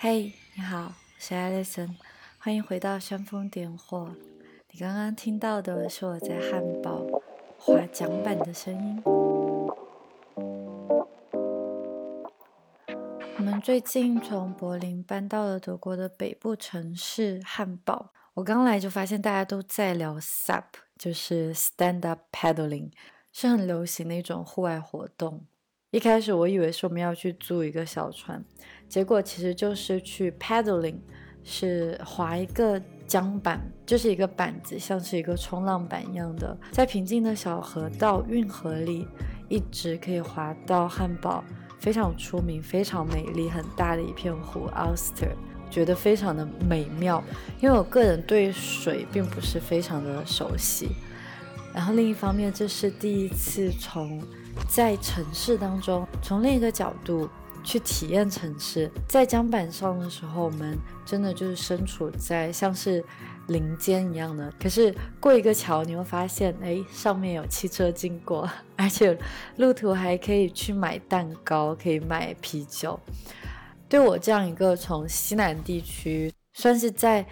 嘿，你好，我是 Alison，欢迎回到煽风点火。你刚刚听到的是我在汉堡滑桨板的声音。我们最近从柏林搬到了德国的北部城市汉堡。我刚来就发现大家都在聊 SUP，就是 Stand Up Paddling，是很流行的一种户外活动。一开始我以为是我们要去租一个小船，结果其实就是去 paddling，是划一个桨板，就是一个板子，像是一个冲浪板一样的，在平静的小河道运河里，一直可以划到汉堡非常出名、非常美丽、很大的一片湖 Auster，觉得非常的美妙。因为我个人对水并不是非常的熟悉，然后另一方面，这是第一次从在城市当中，从另一个角度去体验城市。在江板上的时候，我们真的就是身处在像是林间一样的。可是过一个桥，你会发现，哎，上面有汽车经过，而且路途还可以去买蛋糕，可以买啤酒。对我这样一个从西南地区，算是在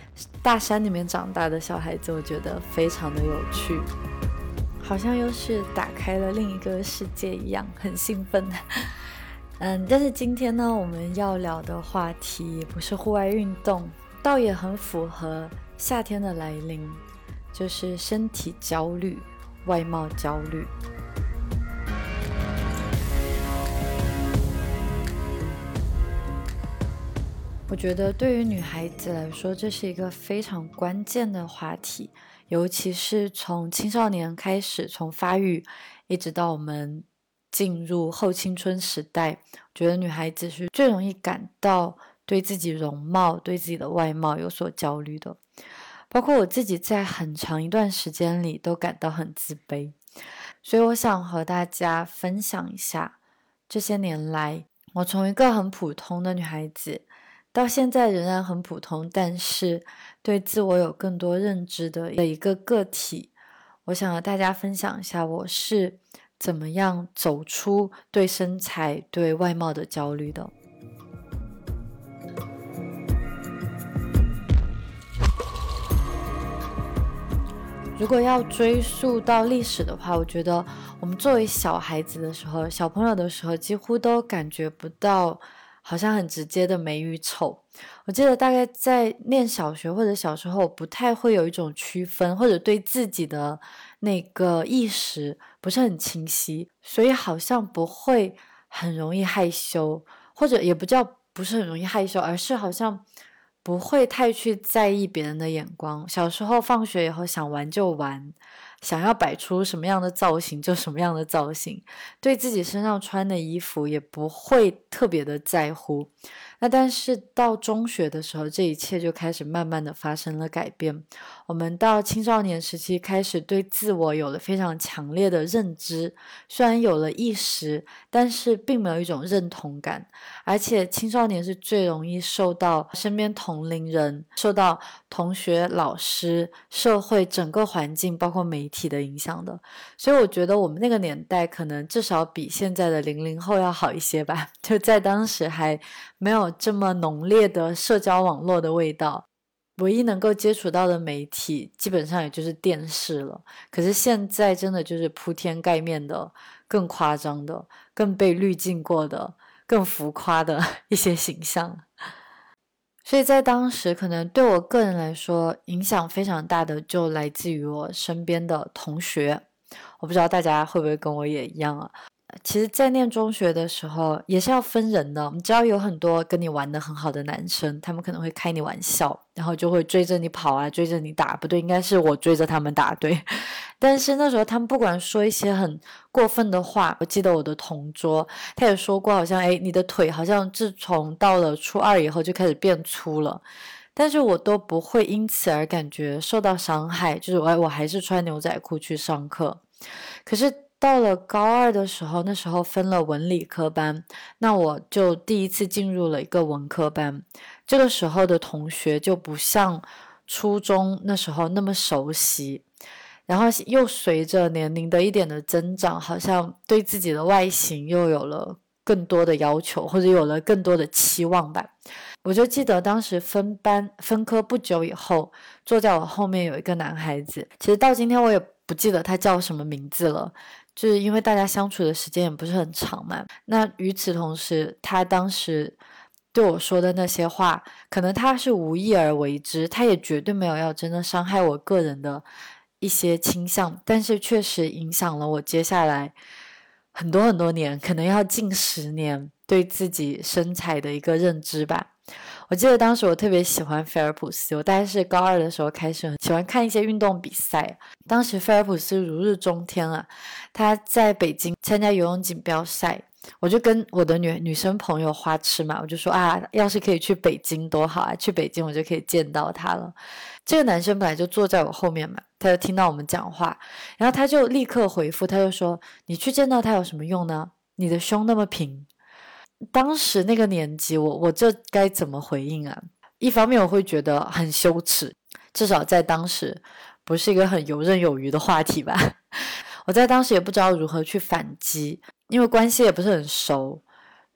大山里面长大的小孩子，我觉得非常的有趣。好像又是打开了另一个世界一样，很兴奋。嗯，但是今天呢，我们要聊的话题不是户外运动，倒也很符合夏天的来临，就是身体焦虑、外貌焦虑。我觉得对于女孩子来说，这是一个非常关键的话题。尤其是从青少年开始，从发育一直到我们进入后青春时代，觉得女孩子是最容易感到对自己容貌、对自己的外貌有所焦虑的。包括我自己，在很长一段时间里都感到很自卑。所以，我想和大家分享一下这些年来，我从一个很普通的女孩子。到现在仍然很普通，但是对自我有更多认知的的一个个体，我想和大家分享一下，我是怎么样走出对身材、对外貌的焦虑的。如果要追溯到历史的话，我觉得我们作为小孩子的时候、小朋友的时候，几乎都感觉不到。好像很直接的美与丑，我记得大概在念小学或者小时候，不太会有一种区分，或者对自己的那个意识不是很清晰，所以好像不会很容易害羞，或者也不叫不是很容易害羞，而是好像不会太去在意别人的眼光。小时候放学以后想玩就玩。想要摆出什么样的造型就什么样的造型，对自己身上穿的衣服也不会特别的在乎。那但是到中学的时候，这一切就开始慢慢的发生了改变。我们到青少年时期开始对自我有了非常强烈的认知，虽然有了意识，但是并没有一种认同感。而且青少年是最容易受到身边同龄人、受到同学、老师、社会整个环境，包括媒体的影响的。所以我觉得我们那个年代可能至少比现在的零零后要好一些吧，就在当时还。没有这么浓烈的社交网络的味道，唯一能够接触到的媒体基本上也就是电视了。可是现在真的就是铺天盖面的、更夸张的、更被滤镜过的、更浮夸的一些形象。所以在当时，可能对我个人来说影响非常大的，就来自于我身边的同学。我不知道大家会不会跟我也一样啊？其实，在念中学的时候，也是要分人的。你知道，有很多跟你玩的很好的男生，他们可能会开你玩笑，然后就会追着你跑啊，追着你打。不对，应该是我追着他们打。对，但是那时候他们不管说一些很过分的话，我记得我的同桌他也说过，好像哎，你的腿好像自从到了初二以后就开始变粗了。但是我都不会因此而感觉受到伤害，就是我我还是穿牛仔裤去上课。可是。到了高二的时候，那时候分了文理科班，那我就第一次进入了一个文科班。这个时候的同学就不像初中那时候那么熟悉，然后又随着年龄的一点的增长，好像对自己的外形又有了更多的要求，或者有了更多的期望吧。我就记得当时分班分科不久以后，坐在我后面有一个男孩子，其实到今天我也不记得他叫什么名字了，就是因为大家相处的时间也不是很长嘛。那与此同时，他当时对我说的那些话，可能他是无意而为之，他也绝对没有要真的伤害我个人的一些倾向，但是确实影响了我接下来很多很多年，可能要近十年对自己身材的一个认知吧。我记得当时我特别喜欢菲尔普斯，我大概是高二的时候开始喜欢看一些运动比赛。当时菲尔普斯如日中天啊，他在北京参加游泳锦标赛，我就跟我的女女生朋友花痴嘛，我就说啊，要是可以去北京多好啊，去北京我就可以见到他了。这个男生本来就坐在我后面嘛，他就听到我们讲话，然后他就立刻回复，他就说：“你去见到他有什么用呢？你的胸那么平。”当时那个年纪，我我这该怎么回应啊？一方面我会觉得很羞耻，至少在当时不是一个很游刃有余的话题吧。我在当时也不知道如何去反击，因为关系也不是很熟，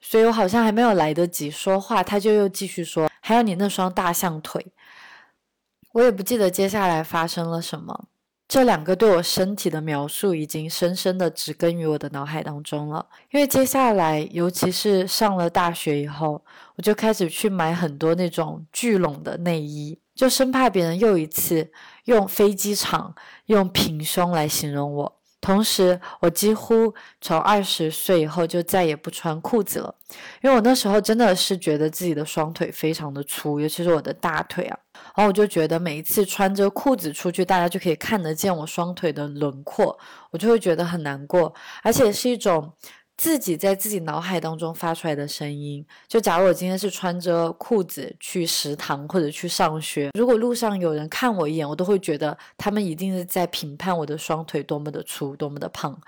所以我好像还没有来得及说话，他就又继续说：“还有你那双大象腿。”我也不记得接下来发生了什么。这两个对我身体的描述已经深深的植根于我的脑海当中了。因为接下来，尤其是上了大学以后，我就开始去买很多那种聚拢的内衣，就生怕别人又一次用飞机场、用平胸来形容我。同时，我几乎从二十岁以后就再也不穿裤子了，因为我那时候真的是觉得自己的双腿非常的粗，尤其是我的大腿啊。然后我就觉得每一次穿着裤子出去，大家就可以看得见我双腿的轮廓，我就会觉得很难过，而且是一种。自己在自己脑海当中发出来的声音，就假如我今天是穿着裤子去食堂或者去上学，如果路上有人看我一眼，我都会觉得他们一定是在评判我的双腿多么的粗，多么的胖，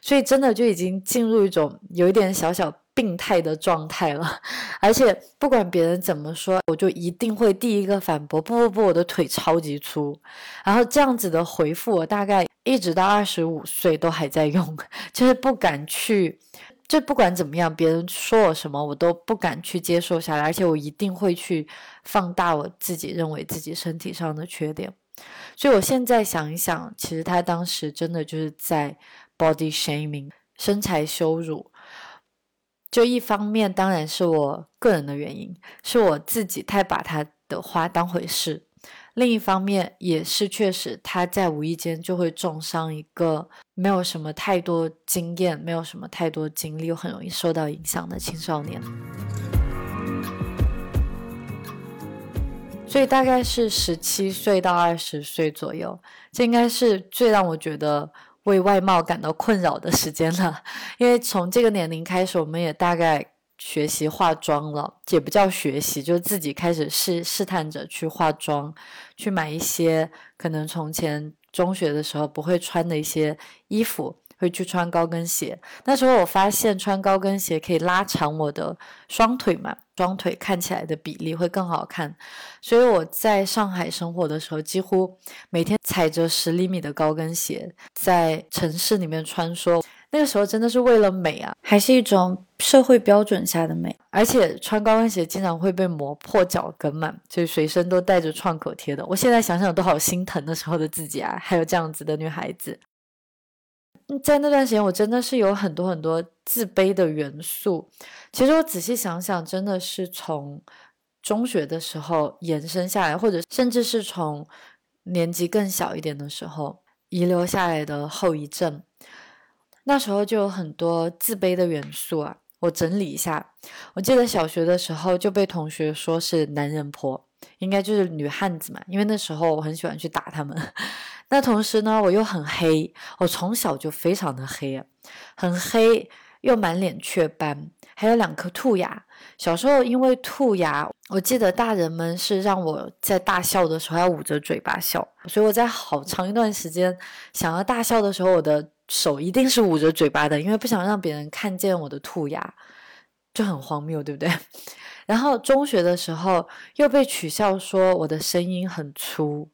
所以真的就已经进入一种有一点小小病态的状态了。而且不管别人怎么说，我就一定会第一个反驳：不不不，我的腿超级粗。然后这样子的回复，我大概一直到二十五岁都还在用，就是不敢去。就不管怎么样，别人说我什么，我都不敢去接受下来，而且我一定会去放大我自己认为自己身体上的缺点。所以我现在想一想，其实他当时真的就是在 body shaming 身材羞辱。就一方面当然是我个人的原因，是我自己太把他的话当回事。另一方面，也是确实他在无意间就会重伤一个没有什么太多经验、没有什么太多经历又很容易受到影响的青少年。所以大概是十七岁到二十岁左右，这应该是最让我觉得为外貌感到困扰的时间了。因为从这个年龄开始，我们也大概。学习化妆了，也不叫学习，就自己开始试试探着去化妆，去买一些可能从前中学的时候不会穿的一些衣服，会去穿高跟鞋。那时候我发现穿高跟鞋可以拉长我的双腿嘛，双腿看起来的比例会更好看。所以我在上海生活的时候，几乎每天踩着十厘米的高跟鞋在城市里面穿梭。那个时候真的是为了美啊，还是一种社会标准下的美，而且穿高跟鞋经常会被磨破脚跟嘛，就随身都带着创可贴的。我现在想想都好心疼那时候的自己啊，还有这样子的女孩子。在那段时间，我真的是有很多很多自卑的元素。其实我仔细想想，真的是从中学的时候延伸下来，或者甚至是从年纪更小一点的时候遗留下来的后遗症。那时候就有很多自卑的元素啊，我整理一下。我记得小学的时候就被同学说是男人婆，应该就是女汉子嘛，因为那时候我很喜欢去打他们。那同时呢，我又很黑，我从小就非常的黑啊，很黑，又满脸雀斑，还有两颗兔牙。小时候因为兔牙，我记得大人们是让我在大笑的时候要捂着嘴巴笑，所以我在好长一段时间想要大笑的时候，我的。手一定是捂着嘴巴的，因为不想让别人看见我的兔牙，就很荒谬，对不对？然后中学的时候又被取笑说我的声音很粗，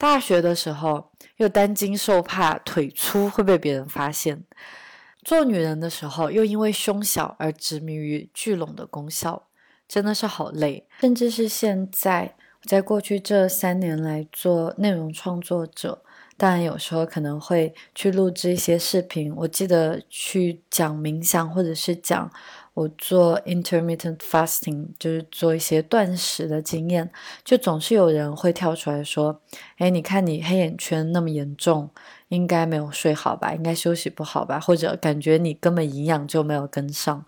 大学的时候又担惊受怕腿粗会被别人发现，做女人的时候，又因为胸小而执迷于聚拢的功效，真的是好累。甚至是现在，在过去这三年来做内容创作者，当然有时候可能会去录制一些视频。我记得去讲冥想，或者是讲。我做 intermittent fasting，就是做一些断食的经验，就总是有人会跳出来说：“哎，你看你黑眼圈那么严重，应该没有睡好吧？应该休息不好吧？或者感觉你根本营养就没有跟上。”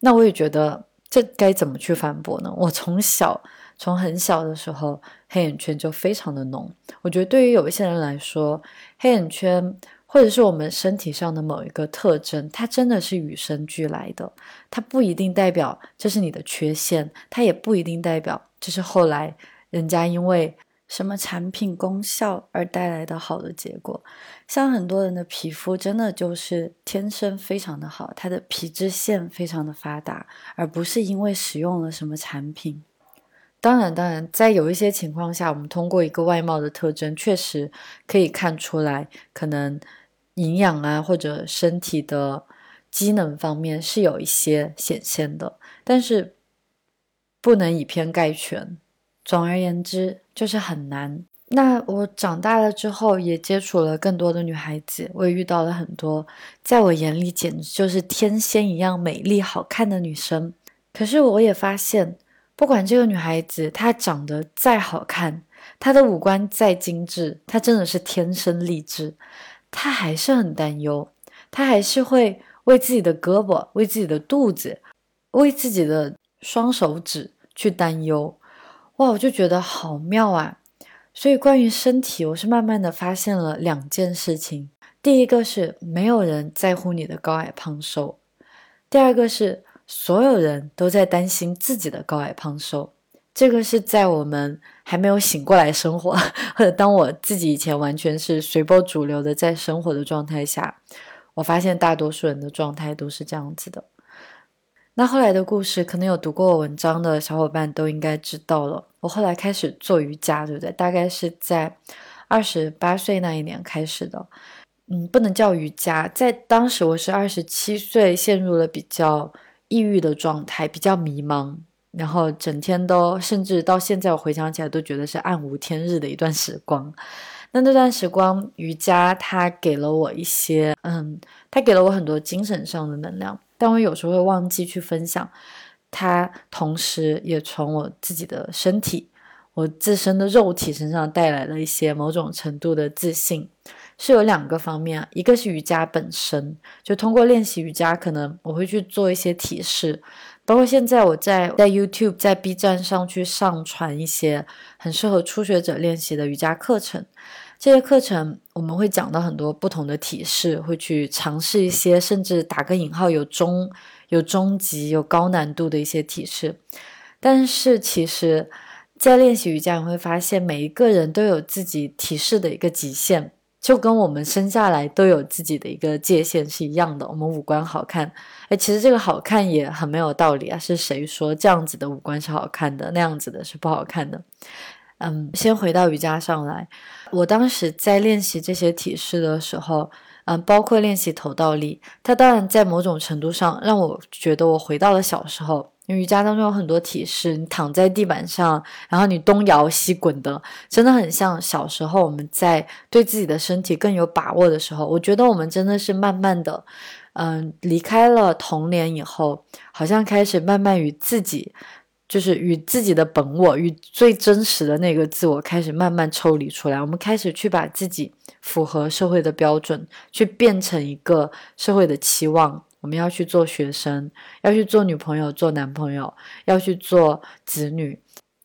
那我也觉得这该怎么去反驳呢？我从小从很小的时候黑眼圈就非常的浓，我觉得对于有一些人来说，黑眼圈。或者是我们身体上的某一个特征，它真的是与生俱来的，它不一定代表这是你的缺陷，它也不一定代表这是后来人家因为什么产品功效而带来的好的结果。像很多人的皮肤真的就是天生非常的好，它的皮脂腺非常的发达，而不是因为使用了什么产品。当然，当然，在有一些情况下，我们通过一个外貌的特征，确实可以看出来，可能。营养啊，或者身体的机能方面是有一些显现的，但是不能以偏概全。总而言之，就是很难。那我长大了之后，也接触了更多的女孩子，我也遇到了很多在我眼里简直就是天仙一样美丽好看的女生。可是我也发现，不管这个女孩子她长得再好看，她的五官再精致，她真的是天生丽质。他还是很担忧，他还是会为自己的胳膊、为自己的肚子、为自己的双手指去担忧。哇，我就觉得好妙啊！所以关于身体，我是慢慢的发现了两件事情：第一个是没有人在乎你的高矮胖瘦；第二个是所有人都在担心自己的高矮胖瘦。这个是在我们还没有醒过来生活，或者当我自己以前完全是随波逐流的在生活的状态下，我发现大多数人的状态都是这样子的。那后来的故事，可能有读过我文章的小伙伴都应该知道了。我后来开始做瑜伽，对不对？大概是在二十八岁那一年开始的。嗯，不能叫瑜伽，在当时我是二十七岁，陷入了比较抑郁的状态，比较迷茫。然后整天都，甚至到现在我回想起来都觉得是暗无天日的一段时光。那那段时光，瑜伽它给了我一些，嗯，它给了我很多精神上的能量，但我有时候会忘记去分享。它同时也从我自己的身体，我自身的肉体身上带来了一些某种程度的自信。是有两个方面，一个是瑜伽本身，就通过练习瑜伽，可能我会去做一些体式。包括现在我在在 YouTube、在 B 站上去上传一些很适合初学者练习的瑜伽课程，这些课程我们会讲到很多不同的体式，会去尝试一些甚至打个引号有中有中级有高难度的一些体式。但是其实，在练习瑜伽，你会发现每一个人都有自己体式的一个极限。就跟我们生下来都有自己的一个界限是一样的。我们五官好看，哎，其实这个好看也很没有道理啊。是谁说这样子的五官是好看的，那样子的是不好看的？嗯，先回到瑜伽上来。我当时在练习这些体式的时候，嗯，包括练习头倒立，它当然在某种程度上让我觉得我回到了小时候。瑜伽当中有很多体式，你躺在地板上，然后你东摇西滚的，真的很像小时候我们在对自己的身体更有把握的时候。我觉得我们真的是慢慢的，嗯，离开了童年以后，好像开始慢慢与自己，就是与自己的本我，与最真实的那个自我开始慢慢抽离出来。我们开始去把自己符合社会的标准，去变成一个社会的期望。我们要去做学生，要去做女朋友、做男朋友，要去做子女。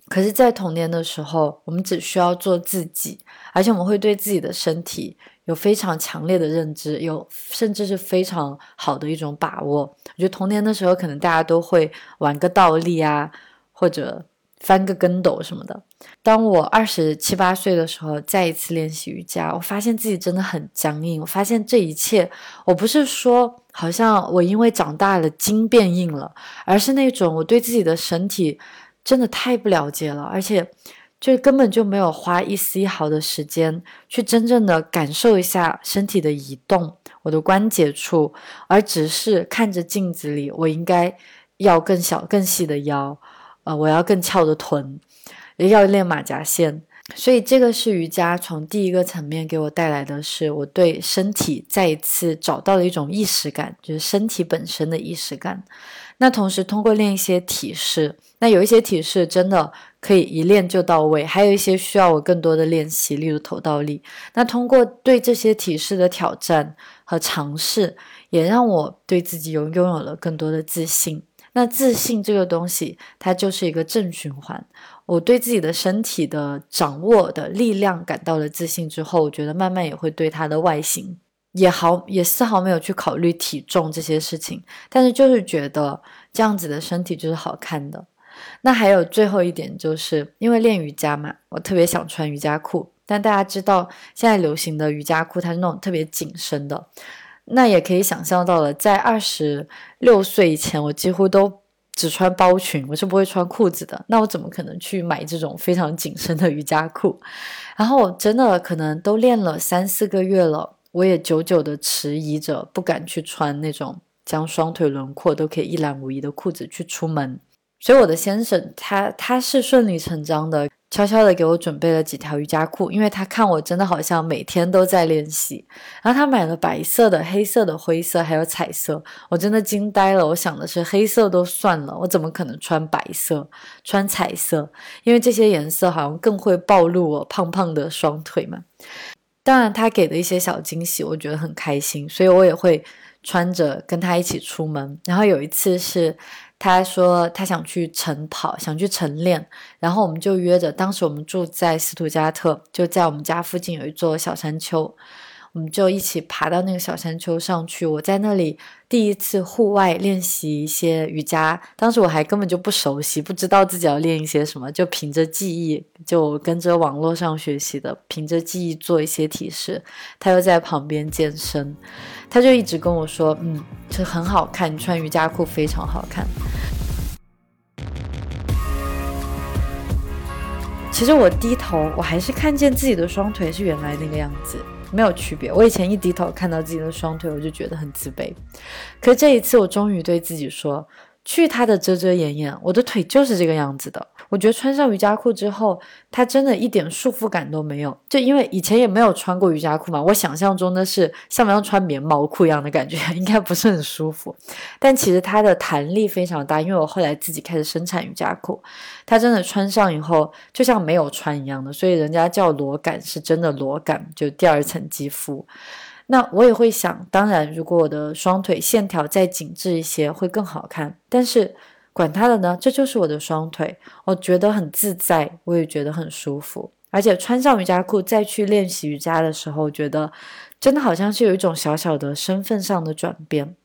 可是，在童年的时候，我们只需要做自己，而且我们会对自己的身体有非常强烈的认知，有甚至是非常好的一种把握。我觉得童年的时候，可能大家都会玩个倒立啊，或者。翻个跟斗什么的。当我二十七八岁的时候，再一次练习瑜伽，我发现自己真的很僵硬。我发现这一切，我不是说好像我因为长大了筋变硬了，而是那种我对自己的身体真的太不了解了，而且就根本就没有花一丝一毫的时间去真正的感受一下身体的移动。我的关节处，而只是看着镜子里，我应该要更小、更细的腰，呃，我要更翘的臀，要练马甲线。所以，这个是瑜伽从第一个层面给我带来的是，我对身体再一次找到了一种意识感，就是身体本身的意识感。那同时，通过练一些体式，那有一些体式真的可以一练就到位，还有一些需要我更多的练习，例如头倒立。那通过对这些体式的挑战和尝试，也让我对自己有拥有了更多的自信。那自信这个东西，它就是一个正循环。我对自己的身体的掌握的力量感到了自信之后，我觉得慢慢也会对它的外形也好，也丝毫没有去考虑体重这些事情，但是就是觉得这样子的身体就是好看的。那还有最后一点，就是因为练瑜伽嘛，我特别想穿瑜伽裤，但大家知道现在流行的瑜伽裤它是那种特别紧身的，那也可以想象到了，在二十六岁以前，我几乎都。只穿包裙，我是不会穿裤子的。那我怎么可能去买这种非常紧身的瑜伽裤？然后我真的可能都练了三四个月了，我也久久的迟疑着，不敢去穿那种将双腿轮廓都可以一览无遗的裤子去出门。所以我的先生他他是顺理成章的。悄悄的给我准备了几条瑜伽裤，因为他看我真的好像每天都在练习。然后他买了白色的、黑色的、灰色，还有彩色，我真的惊呆了。我想的是黑色都算了，我怎么可能穿白色、穿彩色？因为这些颜色好像更会暴露我胖胖的双腿嘛。当然，他给的一些小惊喜，我觉得很开心，所以我也会穿着跟他一起出门。然后有一次是。他说他想去晨跑，想去晨练，然后我们就约着。当时我们住在斯图加特，就在我们家附近有一座小山丘，我们就一起爬到那个小山丘上去。我在那里第一次户外练习一些瑜伽，当时我还根本就不熟悉，不知道自己要练一些什么，就凭着记忆，就跟着网络上学习的，凭着记忆做一些体式。他又在旁边健身。他就一直跟我说，嗯，这很好看，你穿瑜伽裤非常好看。其实我低头，我还是看见自己的双腿是原来那个样子，没有区别。我以前一低头看到自己的双腿，我就觉得很自卑。可这一次，我终于对自己说。去他的遮遮掩掩，我的腿就是这个样子的。我觉得穿上瑜伽裤之后，它真的一点束缚感都没有。就因为以前也没有穿过瑜伽裤嘛，我想象中的是像不像穿棉毛裤一样的感觉，应该不是很舒服。但其实它的弹力非常大，因为我后来自己开始生产瑜伽裤，它真的穿上以后就像没有穿一样的，所以人家叫裸感是真的裸感，就第二层肌肤。那我也会想，当然，如果我的双腿线条再紧致一些，会更好看。但是管他的呢，这就是我的双腿，我觉得很自在，我也觉得很舒服。而且穿上瑜伽裤再去练习瑜伽的时候，觉得真的好像是有一种小小的身份上的转变。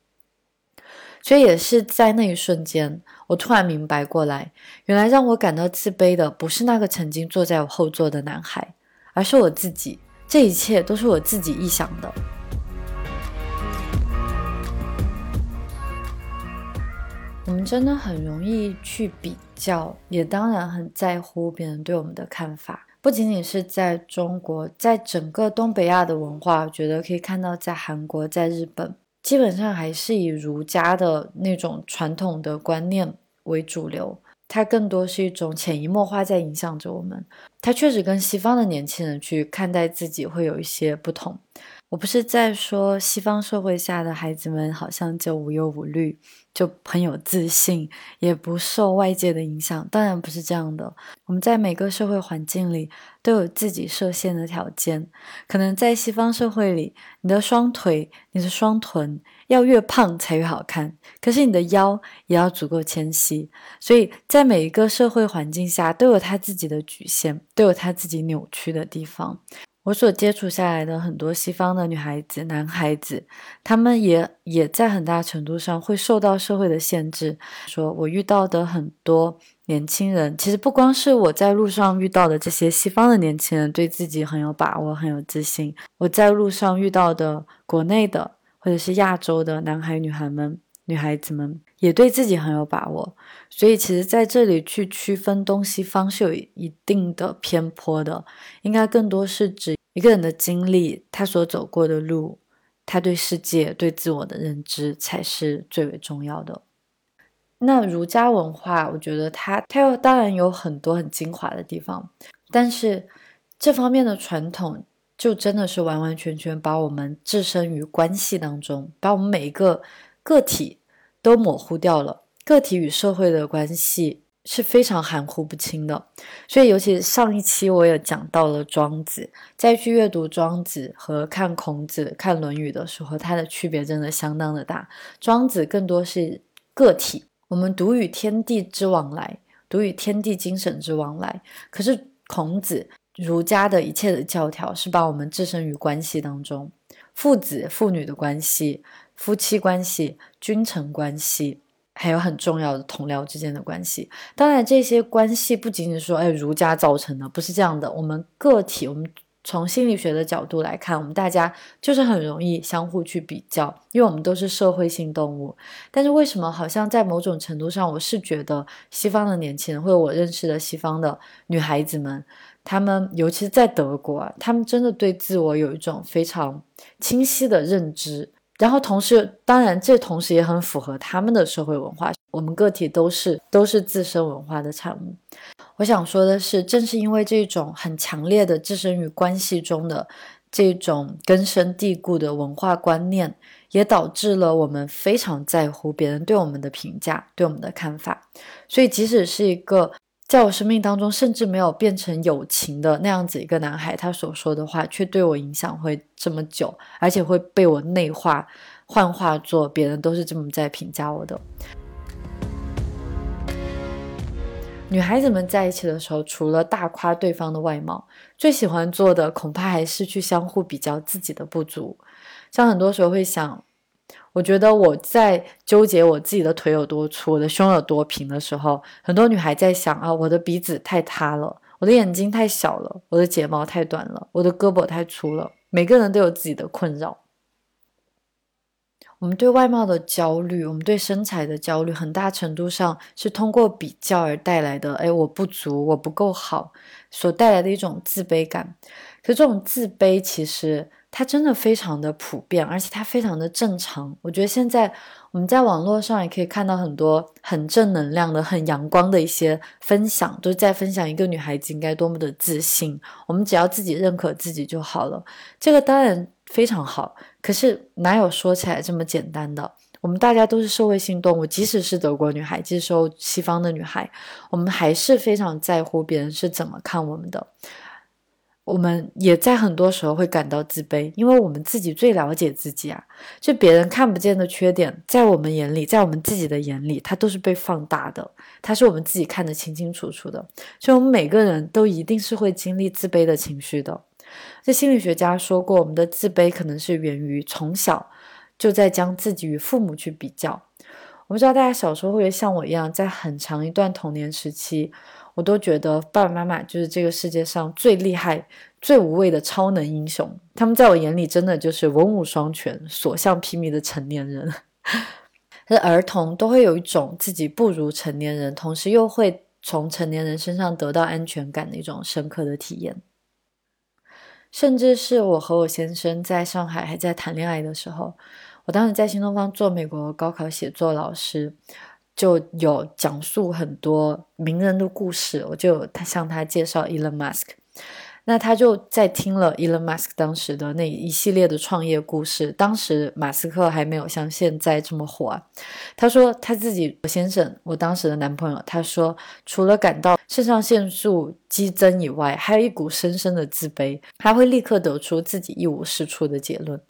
所以也是在那一瞬间，我突然明白过来，原来让我感到自卑的不是那个曾经坐在我后座的男孩，而是我自己。这一切都是我自己臆想的。我们真的很容易去比较，也当然很在乎别人对我们的看法。不仅仅是在中国，在整个东北亚的文化，我觉得可以看到，在韩国、在日本，基本上还是以儒家的那种传统的观念为主流。它更多是一种潜移默化在影响着我们。它确实跟西方的年轻人去看待自己会有一些不同。我不是在说西方社会下的孩子们好像就无忧无虑，就很有自信，也不受外界的影响。当然不是这样的。我们在每个社会环境里都有自己设限的条件。可能在西方社会里，你的双腿、你的双臀要越胖才越好看，可是你的腰也要足够纤细。所以在每一个社会环境下，都有它自己的局限，都有它自己扭曲的地方。我所接触下来的很多西方的女孩子、男孩子，他们也也在很大程度上会受到社会的限制。说我遇到的很多年轻人，其实不光是我在路上遇到的这些西方的年轻人，对自己很有把握、很有自信。我在路上遇到的国内的或者是亚洲的男孩、女孩们、女孩子们，也对自己很有把握。所以，其实在这里去区分东西方是有一定的偏颇的，应该更多是指一个人的经历，他所走过的路，他对世界、对自我的认知才是最为重要的。那儒家文化，我觉得它它又当然有很多很精华的地方，但是这方面的传统就真的是完完全全把我们置身于关系当中，把我们每一个个体都模糊掉了，个体与社会的关系是非常含糊不清的。所以，尤其上一期我也讲到了庄子，再去阅读庄子和看孔子、看论语的时候，它的区别真的相当的大。庄子更多是个体。我们独与天地之往来，独与天地精神之往来。可是孔子、儒家的一切的教条是把我们置身于关系当中，父子、父女的关系、夫妻关系、君臣关系，还有很重要的同僚之间的关系。当然，这些关系不仅仅说，哎，儒家造成的，不是这样的。我们个体，我们。从心理学的角度来看，我们大家就是很容易相互去比较，因为我们都是社会性动物。但是为什么好像在某种程度上，我是觉得西方的年轻人，或者我认识的西方的女孩子们，她们尤其是在德国啊，她们真的对自我有一种非常清晰的认知。然后同时，当然这同时也很符合他们的社会文化。我们个体都是都是自身文化的产物。我想说的是，正是因为这种很强烈的置身于关系中的这种根深蒂固的文化观念，也导致了我们非常在乎别人对我们的评价、对我们的看法。所以，即使是一个在我生命当中甚至没有变成友情的那样子一个男孩，他所说的话却对我影响会这么久，而且会被我内化、幻化作别人都是这么在评价我的。女孩子们在一起的时候，除了大夸对方的外貌，最喜欢做的恐怕还是去相互比较自己的不足。像很多时候会想，我觉得我在纠结我自己的腿有多粗，我的胸有多平的时候，很多女孩在想啊，我的鼻子太塌了，我的眼睛太小了，我的睫毛太短了，我的胳膊太粗了。每个人都有自己的困扰。我们对外貌的焦虑，我们对身材的焦虑，很大程度上是通过比较而带来的。哎，我不足，我不够好，所带来的一种自卑感。可这种自卑，其实它真的非常的普遍，而且它非常的正常。我觉得现在我们在网络上也可以看到很多很正能量的、很阳光的一些分享，都在分享一个女孩子应该多么的自信。我们只要自己认可自己就好了。这个当然。非常好，可是哪有说起来这么简单的？我们大家都是社会性动物，即使是德国女孩，即使是西方的女孩，我们还是非常在乎别人是怎么看我们的。我们也在很多时候会感到自卑，因为我们自己最了解自己啊。就别人看不见的缺点，在我们眼里，在我们自己的眼里，它都是被放大的，它是我们自己看得清清楚楚的。所以，我们每个人都一定是会经历自卑的情绪的。这心理学家说过，我们的自卑可能是源于从小就在将自己与父母去比较。我不知道大家小时候会不会像我一样，在很长一段童年时期，我都觉得爸爸妈妈就是这个世界上最厉害、最无畏的超能英雄。他们在我眼里真的就是文武双全、所向披靡的成年人。是儿童都会有一种自己不如成年人，同时又会从成年人身上得到安全感的一种深刻的体验。甚至是我和我先生在上海还在谈恋爱的时候，我当时在新东方做美国高考写作老师，就有讲述很多名人的故事，我就他向他介绍 Elon Musk。那他就在听了 Elon Musk 当时的那一系列的创业故事。当时马斯克还没有像现在这么火啊。他说他自己，我先生，我当时的男朋友，他说除了感到肾上腺素激增以外，还有一股深深的自卑，他会立刻得出自己一无是处的结论。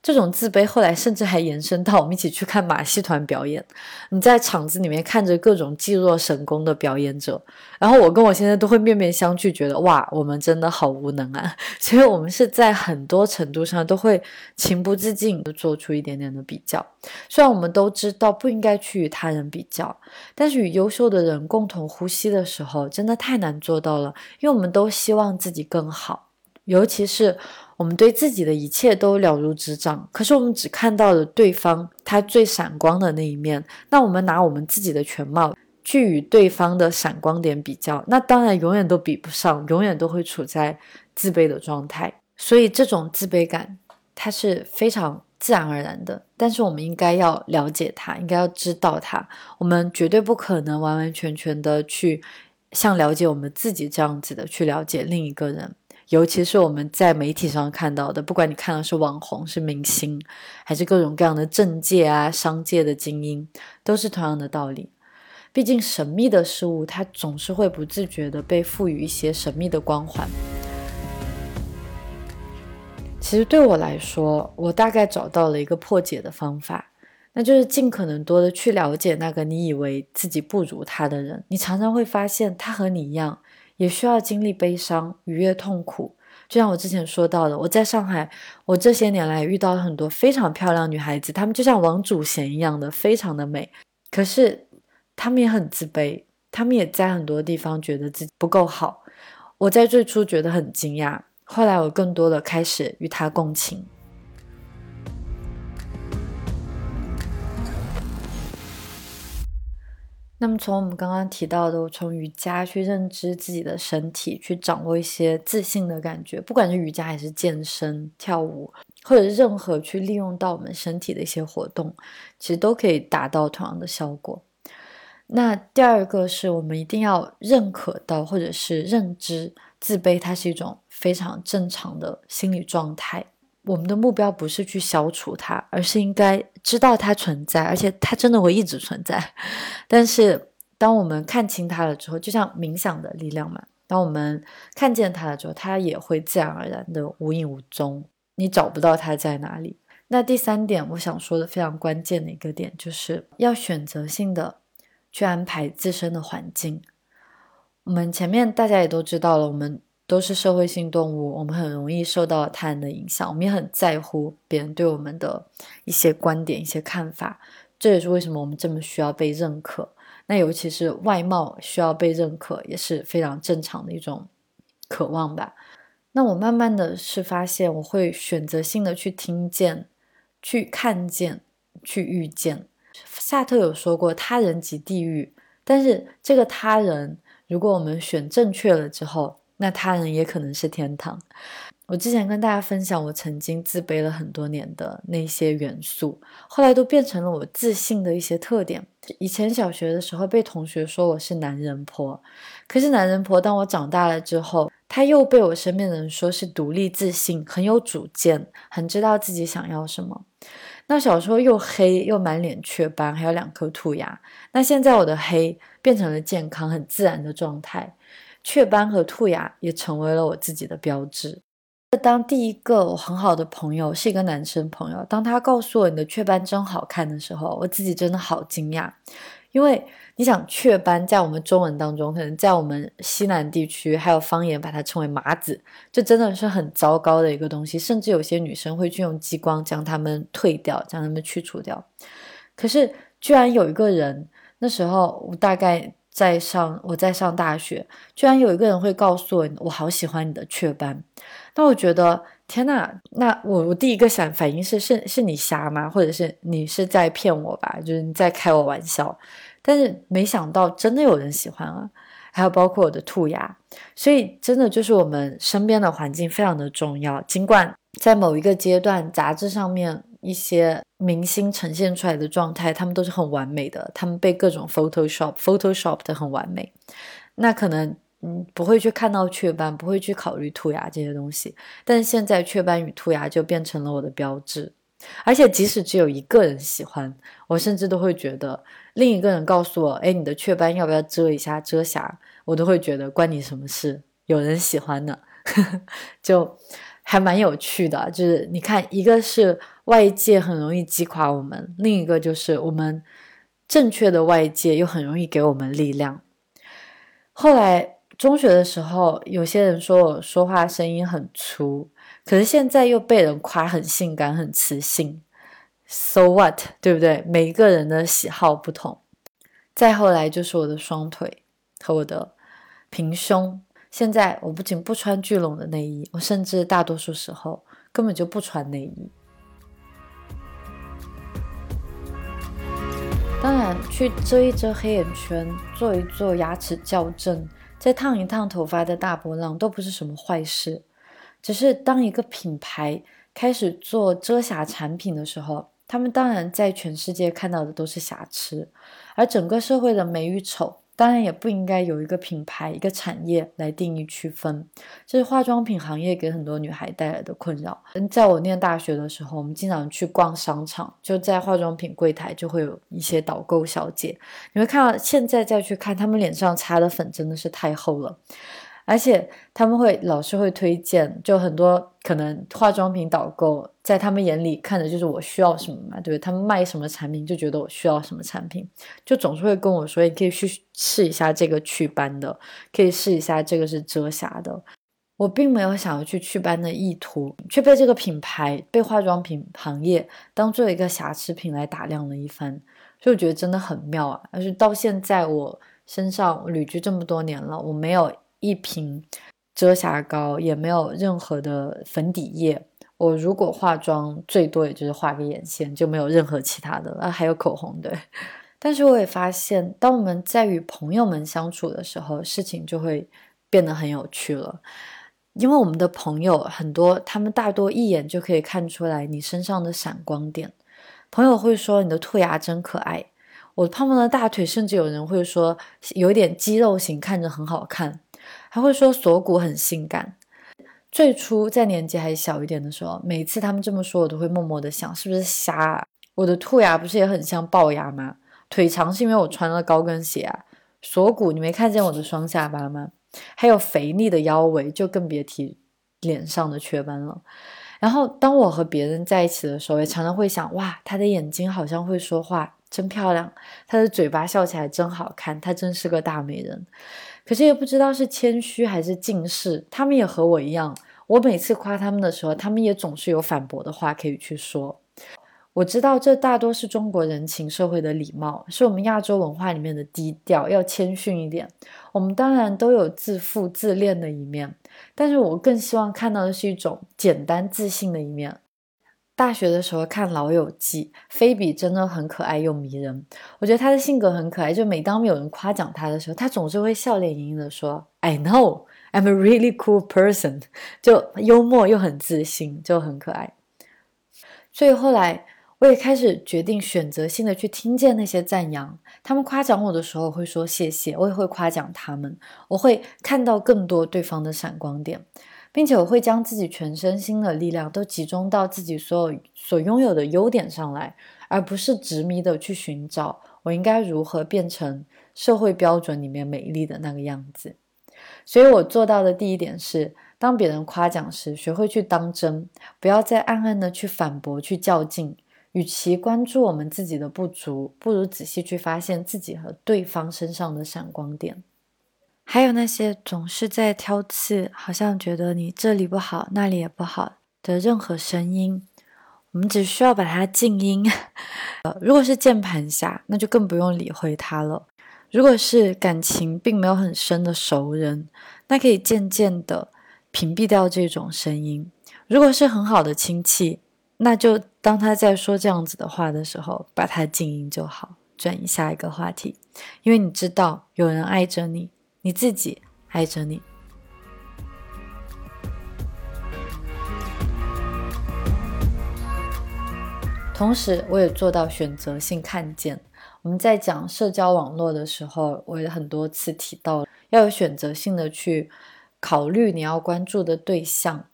这种自卑后来甚至还延伸到我们一起去看马戏团表演。你在场子里面看着各种技若神功的表演者，然后我跟我先生都会面面相觑，觉得哇，我们真的好无能啊！所以，我们是在很多程度上都会情不自禁的做出一点点的比较。虽然我们都知道不应该去与他人比较，但是与优秀的人共同呼吸的时候，真的太难做到了，因为我们都希望自己更好，尤其是。我们对自己的一切都了如指掌，可是我们只看到了对方他最闪光的那一面。那我们拿我们自己的全貌去与对方的闪光点比较，那当然永远都比不上，永远都会处在自卑的状态。所以这种自卑感，它是非常自然而然的，但是我们应该要了解它，应该要知道它。我们绝对不可能完完全全的去像了解我们自己这样子的去了解另一个人，尤其是我们在媒体上看到的，不管你看到是网红、是明星，还是各种各样的政界啊、商界的精英，都是同样的道理。毕竟神秘的事物，它总是会不自觉的被赋予一些神秘的光环。其实对我来说，我大概找到了一个破解的方法，那就是尽可能多的去了解那个你以为自己不如他的人。你常常会发现，他和你一样，也需要经历悲伤、愉悦、痛苦。就像我之前说到的，我在上海，我这些年来遇到了很多非常漂亮女孩子，她们就像王祖贤一样的，非常的美。可是他们也很自卑，他们也在很多地方觉得自己不够好。我在最初觉得很惊讶。后来，我更多的开始与他共情。那么，从我们刚刚提到的，我从瑜伽去认知自己的身体，去掌握一些自信的感觉，不管是瑜伽还是健身、跳舞，或者是任何去利用到我们身体的一些活动，其实都可以达到同样的效果。那第二个是我们一定要认可到，或者是认知自卑，它是一种。非常正常的心理状态。我们的目标不是去消除它，而是应该知道它存在，而且它真的会一直存在。但是，当我们看清它了之后，就像冥想的力量嘛，当我们看见它了之后，它也会自然而然的无影无踪，你找不到它在哪里。那第三点，我想说的非常关键的一个点，就是要选择性的去安排自身的环境。我们前面大家也都知道了，我们。都是社会性动物，我们很容易受到他人的影响，我们也很在乎别人对我们的一些观点、一些看法。这也是为什么我们这么需要被认可。那尤其是外貌需要被认可，也是非常正常的一种渴望吧。那我慢慢的是发现，我会选择性的去听见、去看见、去遇见。萨特有说过，他人即地狱，但是这个他人，如果我们选正确了之后。那他人也可能是天堂。我之前跟大家分享，我曾经自卑了很多年的那些元素，后来都变成了我自信的一些特点。以前小学的时候被同学说我是男人婆，可是男人婆当我长大了之后，他又被我身边的人说是独立自信、很有主见、很知道自己想要什么。那小时候又黑又满脸雀斑，还有两颗兔牙。那现在我的黑变成了健康、很自然的状态。雀斑和兔牙也成为了我自己的标志。当第一个我很好的朋友是一个男生朋友，当他告诉我你的雀斑真好看的时候，我自己真的好惊讶。因为你想，雀斑在我们中文当中，可能在我们西南地区还有方言把它称为麻子，这真的是很糟糕的一个东西。甚至有些女生会去用激光将它们退掉，将它们去除掉。可是居然有一个人，那时候我大概。在上，我在上大学，居然有一个人会告诉我，我好喜欢你的雀斑。那我觉得，天呐，那我我第一个想反应是，是是你瞎吗？或者是你是在骗我吧？就是你在开我玩笑。但是没想到，真的有人喜欢啊！还有包括我的兔牙，所以真的就是我们身边的环境非常的重要。尽管在某一个阶段，杂志上面。一些明星呈现出来的状态，他们都是很完美的，他们被各种 Photoshop Photoshop 的很完美。那可能嗯不会去看到雀斑，不会去考虑兔牙这些东西。但现在雀斑与兔牙就变成了我的标志，而且即使只有一个人喜欢，我甚至都会觉得另一个人告诉我，哎，你的雀斑要不要遮一下遮瑕？我都会觉得关你什么事？有人喜欢呢，就还蛮有趣的。就是你看，一个是。外界很容易击垮我们，另一个就是我们正确的外界又很容易给我们力量。后来中学的时候，有些人说我说话声音很粗，可是现在又被人夸很性感、很磁性。So what，对不对？每一个人的喜好不同。再后来就是我的双腿和我的平胸。现在我不仅不穿聚拢的内衣，我甚至大多数时候根本就不穿内衣。当然，去遮一遮黑眼圈，做一做牙齿矫正，再烫一烫头发的大波浪，都不是什么坏事。只是当一个品牌开始做遮瑕产品的时候，他们当然在全世界看到的都是瑕疵，而整个社会的美与丑。当然也不应该有一个品牌、一个产业来定义区分，这是化妆品行业给很多女孩带来的困扰。在我念大学的时候，我们经常去逛商场，就在化妆品柜台就会有一些导购小姐，你会看到现在再去看，她们脸上擦的粉真的是太厚了。而且他们会老是会推荐，就很多可能化妆品导购在他们眼里看的就是我需要什么嘛，对不对？他们卖什么产品就觉得我需要什么产品，就总是会跟我说，你可以去试一下这个祛斑的，可以试一下这个是遮瑕的。我并没有想要去祛斑的意图，却被这个品牌、被化妆品行业当做一个瑕疵品来打量了一番，所以我觉得真的很妙啊！而是到现在我身上旅居这么多年了，我没有。一瓶遮瑕膏也没有任何的粉底液，我如果化妆最多也就是画个眼线，就没有任何其他的啊，还有口红对。但是我也发现，当我们在与朋友们相处的时候，事情就会变得很有趣了，因为我们的朋友很多，他们大多一眼就可以看出来你身上的闪光点。朋友会说你的兔牙真可爱，我胖胖的大腿，甚至有人会说有点肌肉型，看着很好看。还会说锁骨很性感。最初在年纪还小一点的时候，每次他们这么说，我都会默默的想，是不是瞎？我的兔牙不是也很像龅牙吗？腿长是因为我穿了高跟鞋啊。锁骨你没看见我的双下巴吗？还有肥腻的腰围，就更别提脸上的雀斑了。然后当我和别人在一起的时候，也常常会想，哇，他的眼睛好像会说话，真漂亮。他的嘴巴笑起来真好看，他真是个大美人。可是也不知道是谦虚还是近视，他们也和我一样。我每次夸他们的时候，他们也总是有反驳的话可以去说。我知道这大多是中国人情社会的礼貌，是我们亚洲文化里面的低调，要谦逊一点。我们当然都有自负自恋的一面，但是我更希望看到的是一种简单自信的一面。大学的时候看《老友记》，菲比真的很可爱又迷人。我觉得她的性格很可爱，就每当有人夸奖她的时候，她总是会笑脸盈盈的说：“I know I'm a really cool person。”就幽默又很自信，就很可爱。所以后来我也开始决定选择性的去听见那些赞扬。他们夸奖我的时候会说谢谢，我也会夸奖他们。我会看到更多对方的闪光点。并且我会将自己全身心的力量都集中到自己所有所拥有的优点上来，而不是执迷的去寻找我应该如何变成社会标准里面美丽的那个样子。所以我做到的第一点是，当别人夸奖时，学会去当真，不要再暗暗的去反驳、去较劲。与其关注我们自己的不足，不如仔细去发现自己和对方身上的闪光点。还有那些总是在挑刺，好像觉得你这里不好，那里也不好的任何声音，我们只需要把它静音。呃，如果是键盘侠，那就更不用理会他了。如果是感情并没有很深的熟人，那可以渐渐的屏蔽掉这种声音。如果是很好的亲戚，那就当他在说这样子的话的时候，把它静音就好，转移下一个话题，因为你知道有人爱着你。你自己爱着你。同时，我也做到选择性看见。我们在讲社交网络的时候，我也很多次提到，要有选择性的去考虑你要关注的对象。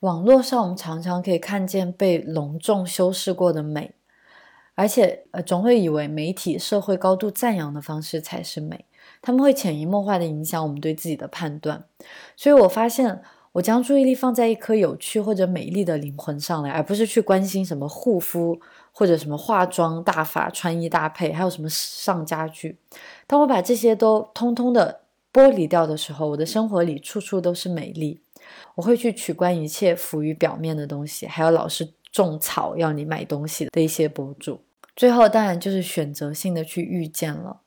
网络上，我们常常可以看见被隆重修饰过的美，而且呃，总会以为媒体、社会高度赞扬的方式才是美。他们会潜移默化的影响我们对自己的判断，所以我发现，我将注意力放在一颗有趣或者美丽的灵魂上来，而不是去关心什么护肤或者什么化妆大法、穿衣搭配，还有什么上家具。当我把这些都通通的剥离掉的时候，我的生活里处处都是美丽。我会去取关一切浮于表面的东西，还有老是种草要你买东西的一些博主。最后，当然就是选择性的去遇见了。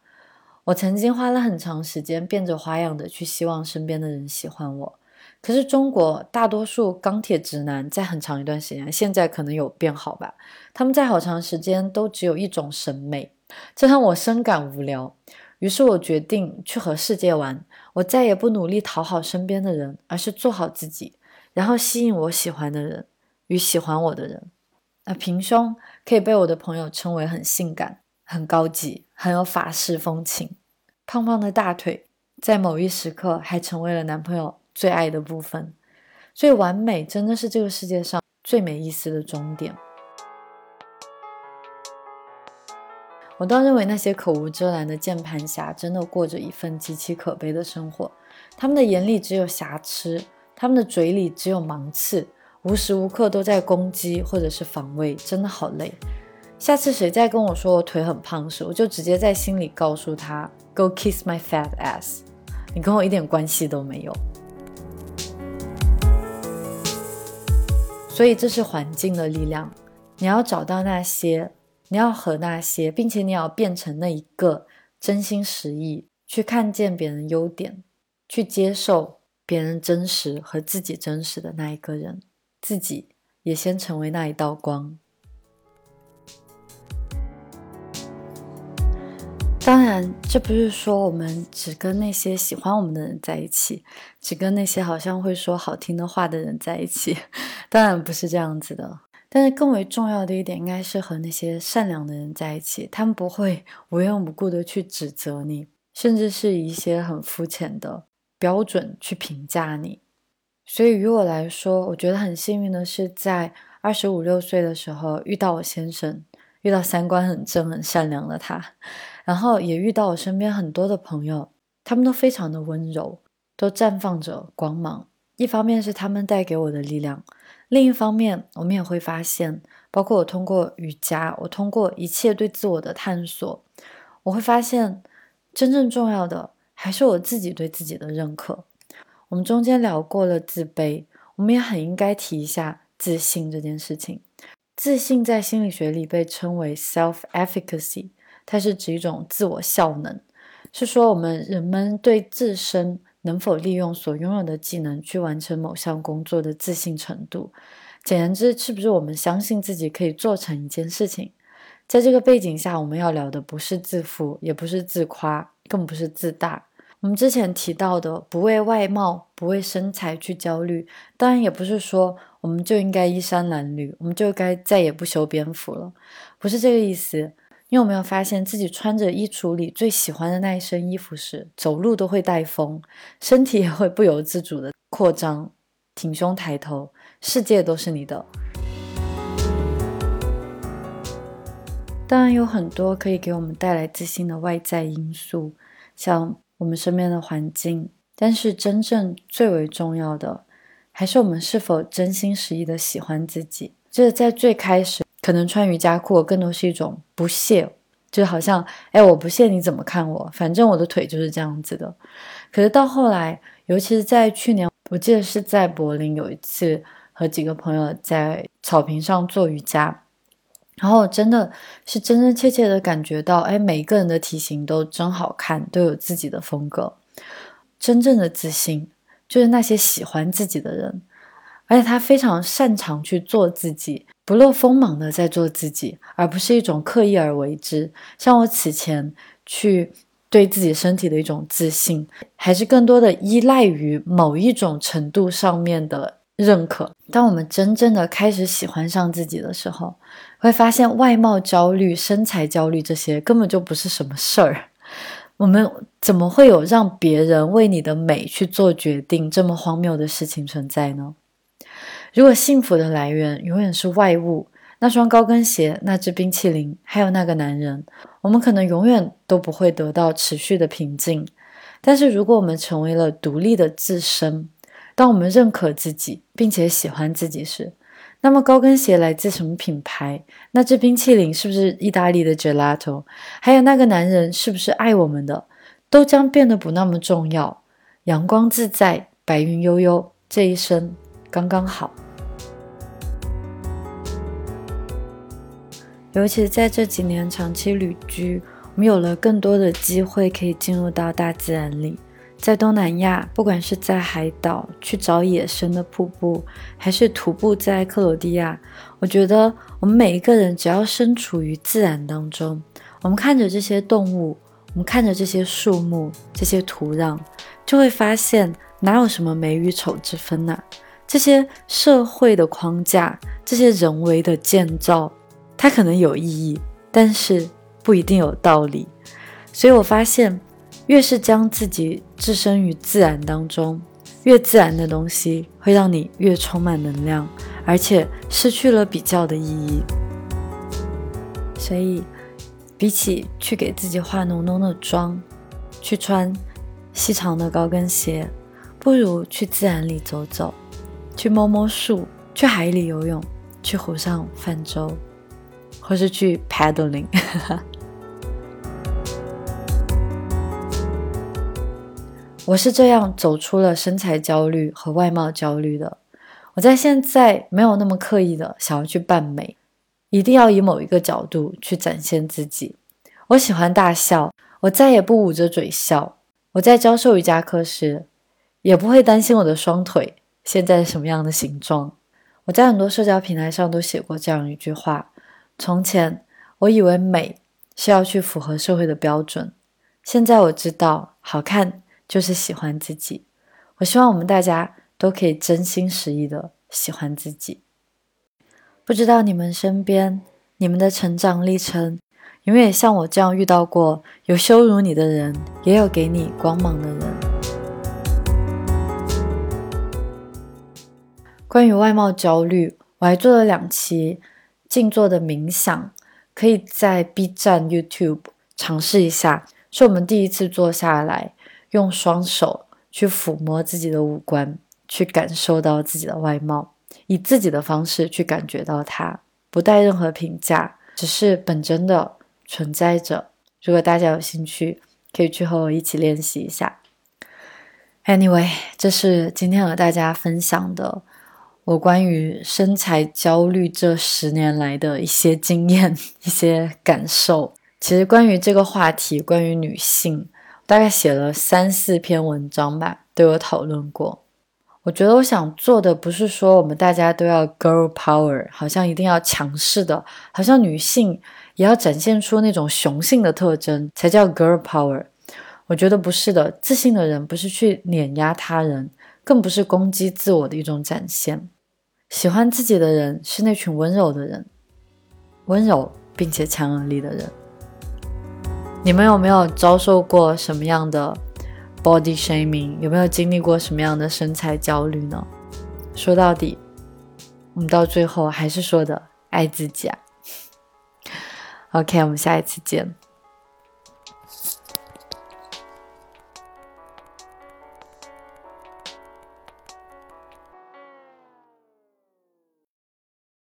我曾经花了很长时间变着花样的去希望身边的人喜欢我，可是中国大多数钢铁直男在很长一段时间，现在可能有变好吧，他们在好长时间都只有一种审美，这让我深感无聊。于是我决定去和世界玩，我再也不努力讨好身边的人，而是做好自己，然后吸引我喜欢的人。与喜欢我的人。那平胸可以被我的朋友称为很性感、很高级、很有法式风情。胖胖的大腿在某一时刻还成为了男朋友最爱的部分。所以，完美真的是这个世界上最没意思的终点。我倒认为那些口无遮拦的键盘侠真的过着一份极其可悲的生活。他们的眼里只有瑕疵，他们的嘴里只有芒刺，无时无刻都在攻击或者是防卫，真的好累。下次谁再跟我说我腿很胖时，我就直接在心里告诉他：“Go kiss my fat ass。”你跟我一点关系都没有。所以这是环境的力量，你要找到那些，你要和那些，并且你要变成那一个真心实意去看见别人优点，去接受别人真实和自己真实的那一个人，自己也先成为那一道光。当然，这不是说我们只跟那些喜欢我们的人在一起，只跟那些好像会说好听的话的人在一起。当然不是这样子的。但是更为重要的一点，应该是和那些善良的人在一起，他们不会无缘无故的去指责你，甚至是以一些很肤浅的标准去评价你。所以于我来说，我觉得很幸运的是，在二十五六岁的时候遇到我先生，遇到三观很正、很善良的他。然后也遇到我身边很多的朋友，他们都非常的温柔，都绽放着光芒。一方面是他们带给我的力量，另一方面我们也会发现，包括我通过瑜伽，我通过一切对自我的探索，我会发现真正重要的还是我自己对自己的认可。我们中间聊过了自卑，我们也很应该提一下自信这件事情。自信在心理学里被称为 self-efficacy。它是指一种自我效能，是说我们人们对自身能否利用所拥有的技能去完成某项工作的自信程度。简言之，是不是我们相信自己可以做成一件事情？在这个背景下，我们要聊的不是自负，也不是自夸，更不是自大。我们之前提到的不为外貌、不为身材去焦虑，当然也不是说我们就应该衣衫褴褛，我们就该再也不修边幅了，不是这个意思。你有没有发现自己穿着衣橱里最喜欢的那一身衣服时，走路都会带风，身体也会不由自主的扩张，挺胸抬头，世界都是你的。当然有很多可以给我们带来自信的外在因素，像我们身边的环境，但是真正最为重要的，还是我们是否真心实意的喜欢自己。这在最开始。可能穿瑜伽裤更多是一种不屑，就好像哎，我不屑你怎么看我，反正我的腿就是这样子的。可是到后来，尤其是在去年，我记得是在柏林有一次和几个朋友在草坪上做瑜伽，然后真的是真真切切的感觉到，哎，每一个人的体型都真好看，都有自己的风格。真正的自信就是那些喜欢自己的人，而且他非常擅长去做自己。不露锋芒的在做自己，而不是一种刻意而为之。像我此前去对自己身体的一种自信，还是更多的依赖于某一种程度上面的认可。当我们真正的开始喜欢上自己的时候，会发现外貌焦虑、身材焦虑这些根本就不是什么事儿。我们怎么会有让别人为你的美去做决定这么荒谬的事情存在呢？如果幸福的来源永远是外物，那双高跟鞋、那只冰淇淋，还有那个男人，我们可能永远都不会得到持续的平静。但是，如果我们成为了独立的自身，当我们认可自己并且喜欢自己时，那么高跟鞋来自什么品牌？那只冰淇淋是不是意大利的 gelato？还有那个男人是不是爱我们的，都将变得不那么重要。阳光自在，白云悠悠，这一生。刚刚好，尤其在这几年长期旅居，我们有了更多的机会可以进入到大自然里。在东南亚，不管是在海岛去找野生的瀑布，还是徒步在克罗地亚，我觉得我们每一个人只要身处于自然当中，我们看着这些动物，我们看着这些树木、这些土壤，就会发现哪有什么美与丑之分呢？这些社会的框架，这些人为的建造，它可能有意义，但是不一定有道理。所以我发现，越是将自己置身于自然当中，越自然的东西会让你越充满能量，而且失去了比较的意义。所以，比起去给自己化浓浓的妆，去穿细长的高跟鞋，不如去自然里走走。去摸摸树，去海里游泳，去湖上泛舟，或是去 paddling。我是这样走出了身材焦虑和外貌焦虑的。我在现在没有那么刻意的想要去扮美，一定要以某一个角度去展现自己。我喜欢大笑，我再也不捂着嘴笑。我在教授瑜伽课时，也不会担心我的双腿。现在什么样的形状？我在很多社交平台上都写过这样一句话：从前我以为美是要去符合社会的标准，现在我知道好看就是喜欢自己。我希望我们大家都可以真心实意的喜欢自己。不知道你们身边、你们的成长历程，有没有像我这样遇到过有羞辱你的人，也有给你光芒的人？关于外貌焦虑，我还做了两期静坐的冥想，可以在 B 站、YouTube 尝试一下。是我们第一次坐下来，用双手去抚摸自己的五官，去感受到自己的外貌，以自己的方式去感觉到它，不带任何评价，只是本真的存在着。如果大家有兴趣，可以去和我一起练习一下。Anyway，这是今天和大家分享的。我关于身材焦虑这十年来的一些经验、一些感受，其实关于这个话题，关于女性，大概写了三四篇文章吧，都有讨论过。我觉得我想做的不是说我们大家都要 girl power，好像一定要强势的，好像女性也要展现出那种雄性的特征才叫 girl power。我觉得不是的，自信的人不是去碾压他人。更不是攻击自我的一种展现。喜欢自己的人是那群温柔的人，温柔并且强有力的人。你们有没有遭受过什么样的 body shaming？有没有经历过什么样的身材焦虑呢？说到底，我们到最后还是说的爱自己啊。OK，我们下一次见。